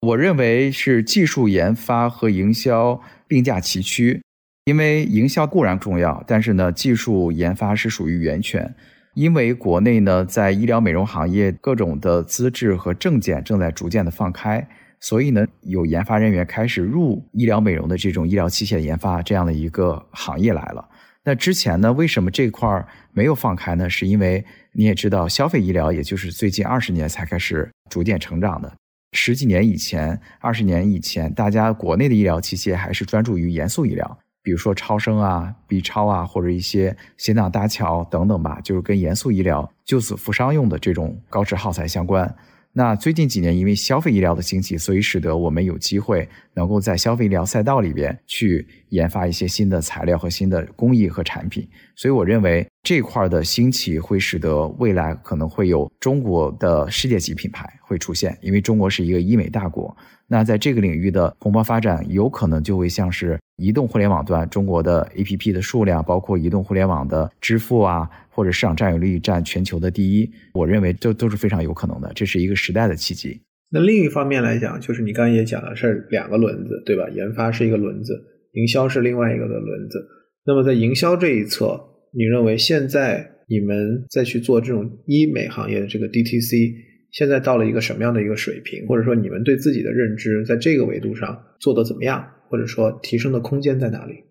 我认为是技术研发和营销并驾齐驱，因为营销固然重要，但是呢，技术研发是属于源泉。因为国内呢，在医疗美容行业各种的资质和证件正在逐渐的放开，所以呢，有研发人员开始入医疗美容的这种医疗器械研发这样的一个行业来了。那之前呢，为什么这块儿没有放开呢？是因为你也知道，消费医疗也就是最近二十年才开始逐渐成长的。十几年以前、二十年以前，大家国内的医疗器械还是专注于严肃医疗，比如说超声啊、B 超啊，或者一些心脏搭桥等等吧，就是跟严肃医疗救死扶伤用的这种高值耗材相关。那最近几年，因为消费医疗的兴起，所以使得我们有机会能够在消费医疗赛道里边去研发一些新的材料和新的工艺和产品。所以我认为这块的兴起会使得未来可能会有中国的世界级品牌会出现，因为中国是一个医美大国。那在这个领域的蓬勃发展，有可能就会像是移动互联网端中国的 APP 的数量，包括移动互联网的支付啊，或者市场占有率占全球的第一，我认为这都是非常有可能的，这是一个时代的契机。那另一方面来讲，就是你刚才也讲了，是两个轮子，对吧？研发是一个轮子，营销是另外一个的轮子。那么在营销这一侧，你认为现在你们再去做这种医美行业的这个 DTC，现在到了一个什么样的一个水平？或者说你们对自己的认知在这个维度上做的怎么样？或者说提升的空间在哪里？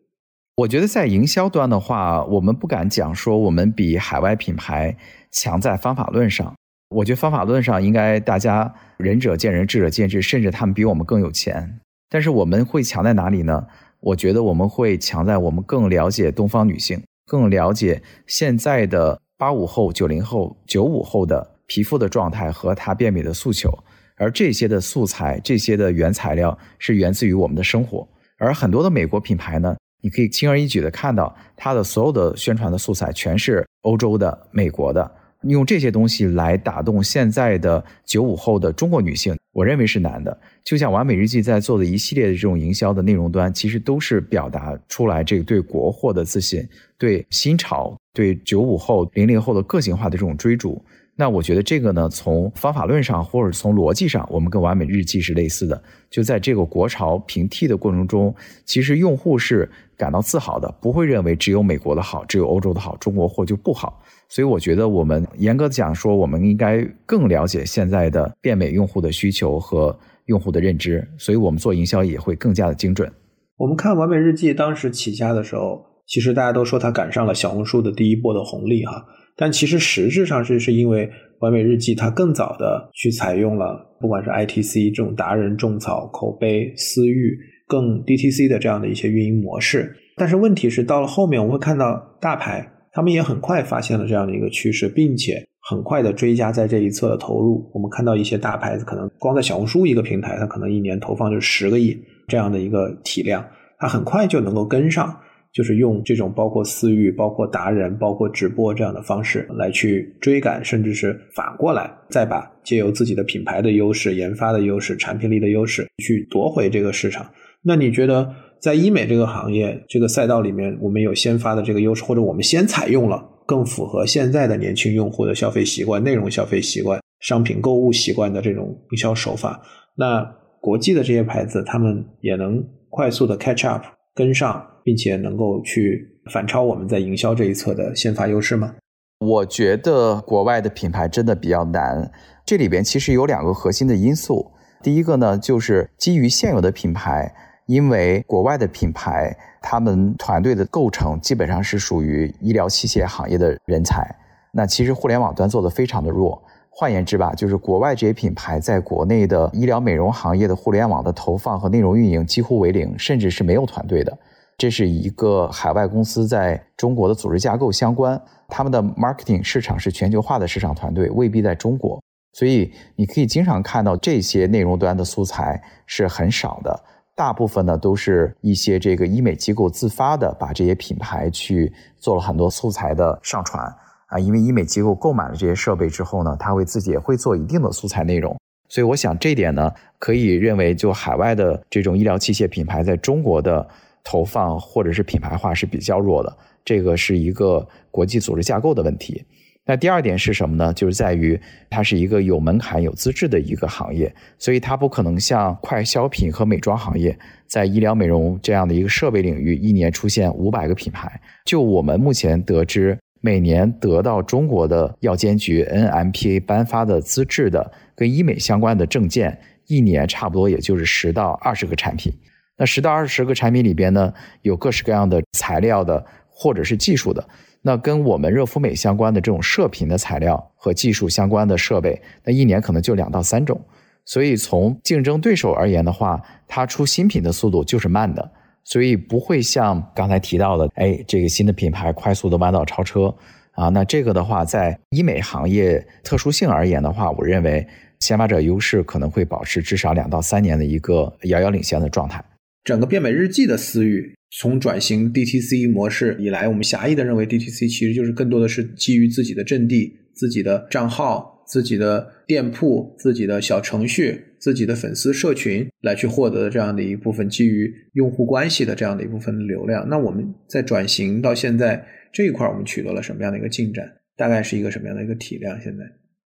我觉得在营销端的话，我们不敢讲说我们比海外品牌强在方法论上。我觉得方法论上应该大家仁者见仁，智者见智，甚至他们比我们更有钱。但是我们会强在哪里呢？我觉得我们会强在我们更了解东方女性，更了解现在的八五后、九零后、九五后的皮肤的状态和它变美的诉求。而这些的素材、这些的原材料是源自于我们的生活。而很多的美国品牌呢，你可以轻而易举的看到，它的所有的宣传的素材全是欧洲的、美国的。用这些东西来打动现在的九五后的中国女性，我认为是难的。就像完美日记在做的一系列的这种营销的内容端，其实都是表达出来这个对国货的自信、对新潮、对九五后、零零后的个性化的这种追逐。那我觉得这个呢，从方法论上或者从逻辑上，我们跟完美日记是类似的。就在这个国潮平替的过程中，其实用户是感到自豪的，不会认为只有美国的好，只有欧洲的好，中国货就不好。所以我觉得，我们严格讲说，我们应该更了解现在的变美用户的需求和用户的认知，所以我们做营销也会更加的精准。我们看完美日记当时起家的时候，其实大家都说它赶上了小红书的第一波的红利哈，但其实实质上是是因为完美日记它更早的去采用了不管是 ITC 这种达人种草、口碑、私域更 DTC 的这样的一些运营模式，但是问题是到了后面我们会看到大牌。他们也很快发现了这样的一个趋势，并且很快的追加在这一侧的投入。我们看到一些大牌子，可能光在小红书一个平台，它可能一年投放就十个亿这样的一个体量，它很快就能够跟上，就是用这种包括私域、包括达人、包括直播这样的方式来去追赶，甚至是反过来再把借由自己的品牌的优势、研发的优势、产品力的优势去夺回这个市场。那你觉得？在医美这个行业这个赛道里面，我们有先发的这个优势，或者我们先采用了更符合现在的年轻用户的消费习惯、内容消费习惯、商品购物习惯的这种营销手法。那国际的这些牌子，他们也能快速的 catch up 跟上，并且能够去反超我们在营销这一侧的先发优势吗？我觉得国外的品牌真的比较难，这里边其实有两个核心的因素。第一个呢，就是基于现有的品牌。因为国外的品牌，他们团队的构成基本上是属于医疗器械行业的人才，那其实互联网端做的非常的弱。换言之吧，就是国外这些品牌在国内的医疗美容行业的互联网的投放和内容运营几乎为零，甚至是没有团队的。这是一个海外公司在中国的组织架构相关，他们的 marketing 市场是全球化的市场团队，未必在中国，所以你可以经常看到这些内容端的素材是很少的。大部分呢都是一些这个医美机构自发的，把这些品牌去做了很多素材的上传啊。因为医美机构购买了这些设备之后呢，他会自己也会做一定的素材内容。所以我想这点呢，可以认为就海外的这种医疗器械品牌在中国的投放或者是品牌化是比较弱的。这个是一个国际组织架构的问题。那第二点是什么呢？就是在于它是一个有门槛、有资质的一个行业，所以它不可能像快消品和美妆行业，在医疗美容这样的一个设备领域，一年出现五百个品牌。就我们目前得知，每年得到中国的药监局 NMPA 颁发的资质的跟医美相关的证件，一年差不多也就是十到二十个产品。那十到二十个产品里边呢，有各式各样的材料的，或者是技术的。那跟我们热肤美相关的这种射频的材料和技术相关的设备，那一年可能就两到三种。所以从竞争对手而言的话，它出新品的速度就是慢的，所以不会像刚才提到的，哎，这个新的品牌快速的弯道超车啊。那这个的话，在医美行业特殊性而言的话，我认为先发者优势可能会保持至少两到三年的一个遥遥领先的状态。整个变美日记的私域。从转型 DTC 模式以来，我们狭义的认为 DTC 其实就是更多的是基于自己的阵地、自己的账号、自己的店铺、自己的小程序、自己的粉丝社群来去获得这样的一部分基于用户关系的这样的一部分流量。那我们在转型到现在，这一块我们取得了什么样的一个进展？大概是一个什么样的一个体量？现在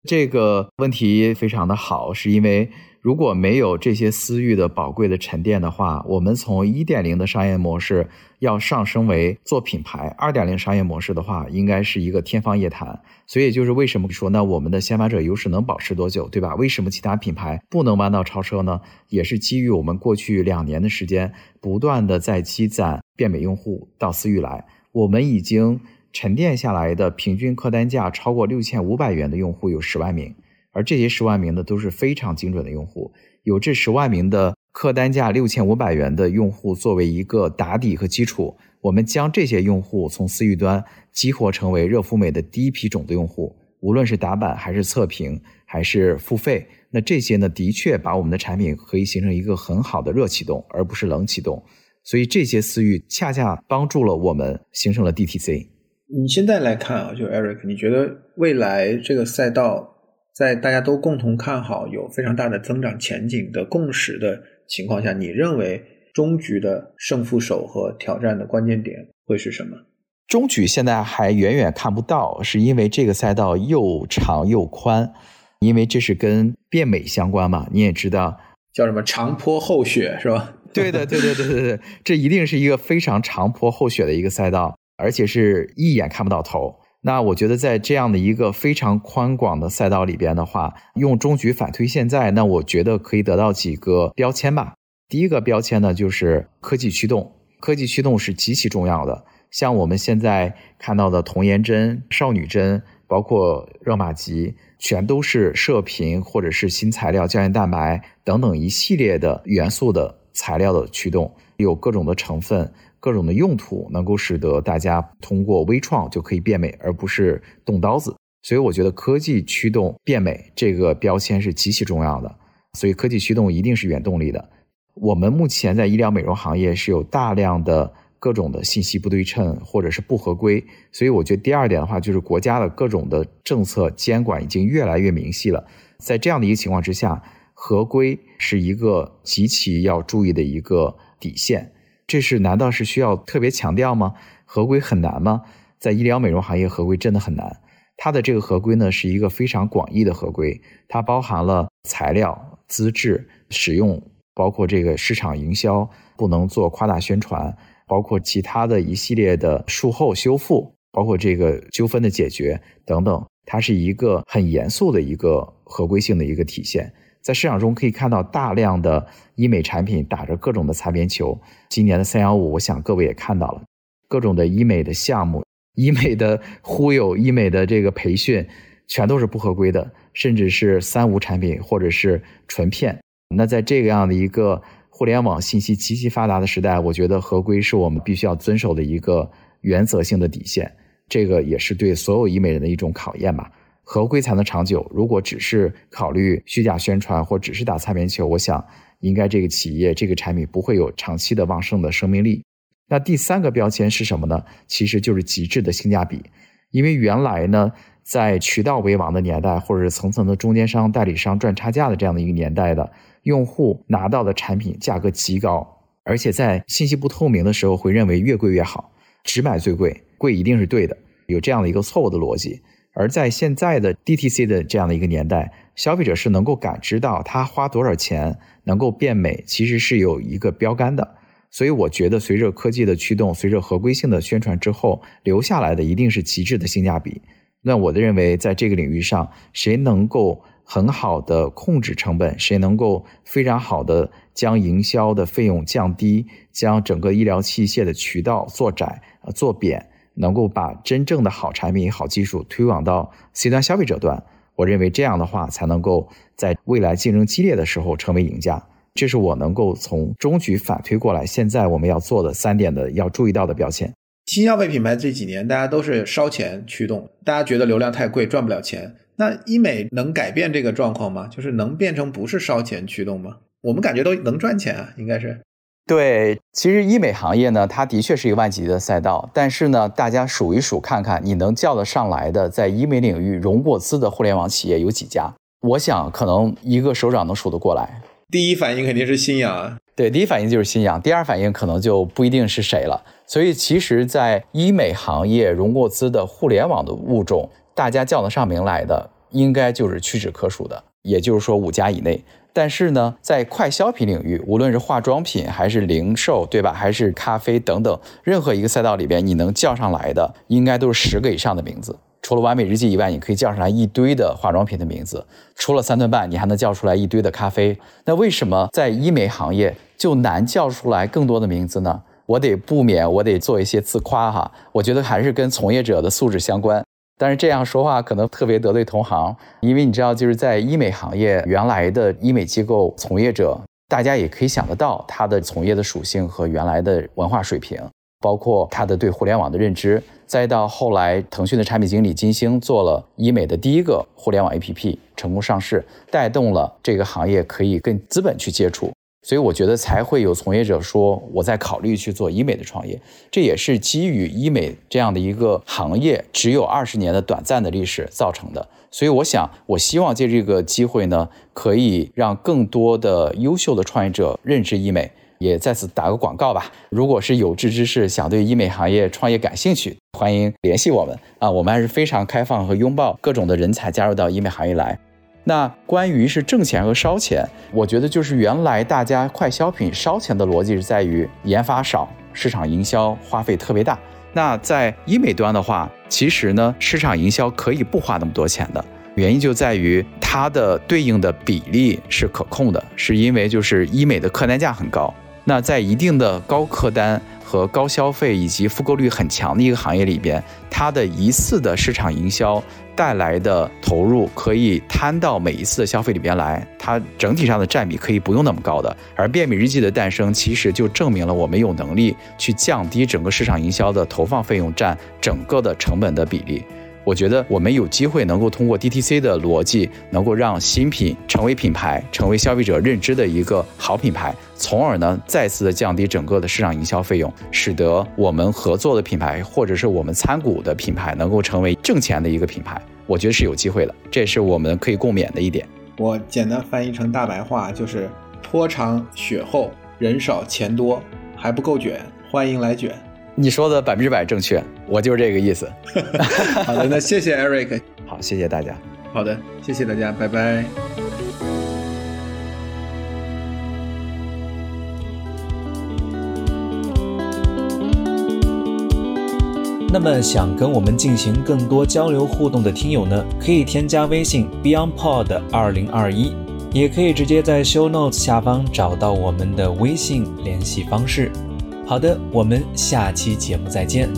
这个问题非常的好，是因为。如果没有这些私域的宝贵的沉淀的话，我们从一点零的商业模式要上升为做品牌，二点零商业模式的话，应该是一个天方夜谭。所以就是为什么说那我们的先发者优势能保持多久，对吧？为什么其他品牌不能弯道超车呢？也是基于我们过去两年的时间，不断的在积攒变美用户到私域来，我们已经沉淀下来的平均客单价超过六千五百元的用户有十万名。而这些十万名的都是非常精准的用户，有这十万名的客单价六千五百元的用户作为一个打底和基础，我们将这些用户从私域端激活成为热肤美的第一批种子用户，无论是打板还是测评还是付费，那这些呢，的确把我们的产品可以形成一个很好的热启动，而不是冷启动，所以这些私域恰恰帮助了我们形成了 DTC。你现在来看啊，就 Eric，你觉得未来这个赛道？在大家都共同看好有非常大的增长前景的共识的情况下，你认为终局的胜负手和挑战的关键点会是什么？中局现在还远远看不到，是因为这个赛道又长又宽，因为这是跟变美相关嘛。你也知道叫什么长坡厚雪是吧？<laughs> 对的，对对对对对，这一定是一个非常长坡厚雪的一个赛道，而且是一眼看不到头。那我觉得，在这样的一个非常宽广的赛道里边的话，用中局反推现在，那我觉得可以得到几个标签吧。第一个标签呢，就是科技驱动，科技驱动是极其重要的。像我们现在看到的童颜针、少女针，包括热玛吉，全都是射频或者是新材料胶原蛋白等等一系列的元素的材料的驱动，有各种的成分。各种的用途能够使得大家通过微创就可以变美，而不是动刀子。所以我觉得科技驱动变美这个标签是极其重要的。所以科技驱动一定是原动力的。我们目前在医疗美容行业是有大量的各种的信息不对称或者是不合规。所以我觉得第二点的话，就是国家的各种的政策监管已经越来越明细了。在这样的一个情况之下，合规是一个极其要注意的一个底线。这是难道是需要特别强调吗？合规很难吗？在医疗美容行业，合规真的很难。它的这个合规呢，是一个非常广义的合规，它包含了材料、资质、使用，包括这个市场营销，不能做夸大宣传，包括其他的一系列的术后修复，包括这个纠纷的解决等等。它是一个很严肃的一个合规性的一个体现。在市场中可以看到大量的医美产品打着各种的擦边球。今年的三幺五，我想各位也看到了，各种的医美的项目、医美的忽悠、医美的这个培训，全都是不合规的，甚至是三无产品或者是纯骗。那在这个样的一个互联网信息极其发达的时代，我觉得合规是我们必须要遵守的一个原则性的底线。这个也是对所有医美人的一种考验吧。合规才能长久。如果只是考虑虚假宣传或只是打擦边球，我想应该这个企业这个产品不会有长期的旺盛的生命力。那第三个标签是什么呢？其实就是极致的性价比。因为原来呢，在渠道为王的年代，或者是层层的中间商、代理商赚差价的这样的一个年代的用户拿到的产品价格极高，而且在信息不透明的时候会认为越贵越好，只买最贵，贵一定是对的，有这样的一个错误的逻辑。而在现在的 DTC 的这样的一个年代，消费者是能够感知到他花多少钱能够变美，其实是有一个标杆的。所以我觉得，随着科技的驱动，随着合规性的宣传之后，留下来的一定是极致的性价比。那我的认为，在这个领域上，谁能够很好的控制成本，谁能够非常好的将营销的费用降低，将整个医疗器械的渠道做窄、做扁。能够把真正的好产品、好技术推广到 C 端消费者端，我认为这样的话才能够在未来竞争激烈的时候成为赢家。这是我能够从中局反推过来，现在我们要做的三点的要注意到的标签。新消费品牌这几年大家都是烧钱驱动，大家觉得流量太贵赚不了钱。那医美能改变这个状况吗？就是能变成不是烧钱驱动吗？我们感觉都能赚钱啊，应该是。对，其实医美行业呢，它的确是一个万级的赛道。但是呢，大家数一数看看，你能叫得上来的在医美领域融过资的互联网企业有几家？我想可能一个手掌能数得过来。第一反应肯定是新氧，对，第一反应就是新氧，第二反应可能就不一定是谁了。所以，其实，在医美行业融过资的互联网的物种，大家叫得上名来的，应该就是屈指可数的，也就是说五家以内。但是呢，在快消品领域，无论是化妆品还是零售，对吧？还是咖啡等等，任何一个赛道里边，你能叫上来的，应该都是十个以上的名字。除了完美日记以外，你可以叫上来一堆的化妆品的名字。除了三顿半，你还能叫出来一堆的咖啡。那为什么在医美行业就难叫出来更多的名字呢？我得不免，我得做一些自夸哈。我觉得还是跟从业者的素质相关。但是这样说话可能特别得罪同行，因为你知道，就是在医美行业，原来的医美机构从业者，大家也可以想得到他的从业的属性和原来的文化水平，包括他的对互联网的认知，再到后来腾讯的产品经理金星做了医美的第一个互联网 APP 成功上市，带动了这个行业可以跟资本去接触。所以我觉得才会有从业者说我在考虑去做医美的创业，这也是基于医美这样的一个行业只有二十年的短暂的历史造成的。所以我想，我希望借这个机会呢，可以让更多的优秀的创业者认知医美，也再次打个广告吧。如果是有志之士想对医美行业创业感兴趣，欢迎联系我们啊，我们还是非常开放和拥抱各种的人才加入到医美行业来。那关于是挣钱和烧钱，我觉得就是原来大家快消品烧钱的逻辑是在于研发少，市场营销花费特别大。那在医美端的话，其实呢，市场营销可以不花那么多钱的，原因就在于它的对应的比例是可控的，是因为就是医美的客单价很高。那在一定的高客单和高消费以及复购率很强的一个行业里边，它的一次的市场营销。带来的投入可以摊到每一次的消费里边来，它整体上的占比可以不用那么高的。而便秘日记的诞生，其实就证明了我们有能力去降低整个市场营销的投放费用占整个的成本的比例。我觉得我们有机会能够通过 DTC 的逻辑，能够让新品成为品牌，成为消费者认知的一个好品牌，从而呢再次的降低整个的市场营销费用，使得我们合作的品牌或者是我们参股的品牌能够成为挣钱的一个品牌。我觉得是有机会的，这也是我们可以共勉的一点。我简单翻译成大白话就是坡长雪厚，人少钱多，还不够卷，欢迎来卷。你说的百分之百正确，我就是这个意思。<laughs> 好的，那谢谢 Eric。<laughs> 好，谢谢大家。好的，谢谢大家，拜拜。那么想跟我们进行更多交流互动的听友呢，可以添加微信 BeyondPod 二零二一，也可以直接在 Show Notes 下方找到我们的微信联系方式。好的，我们下期节目再见。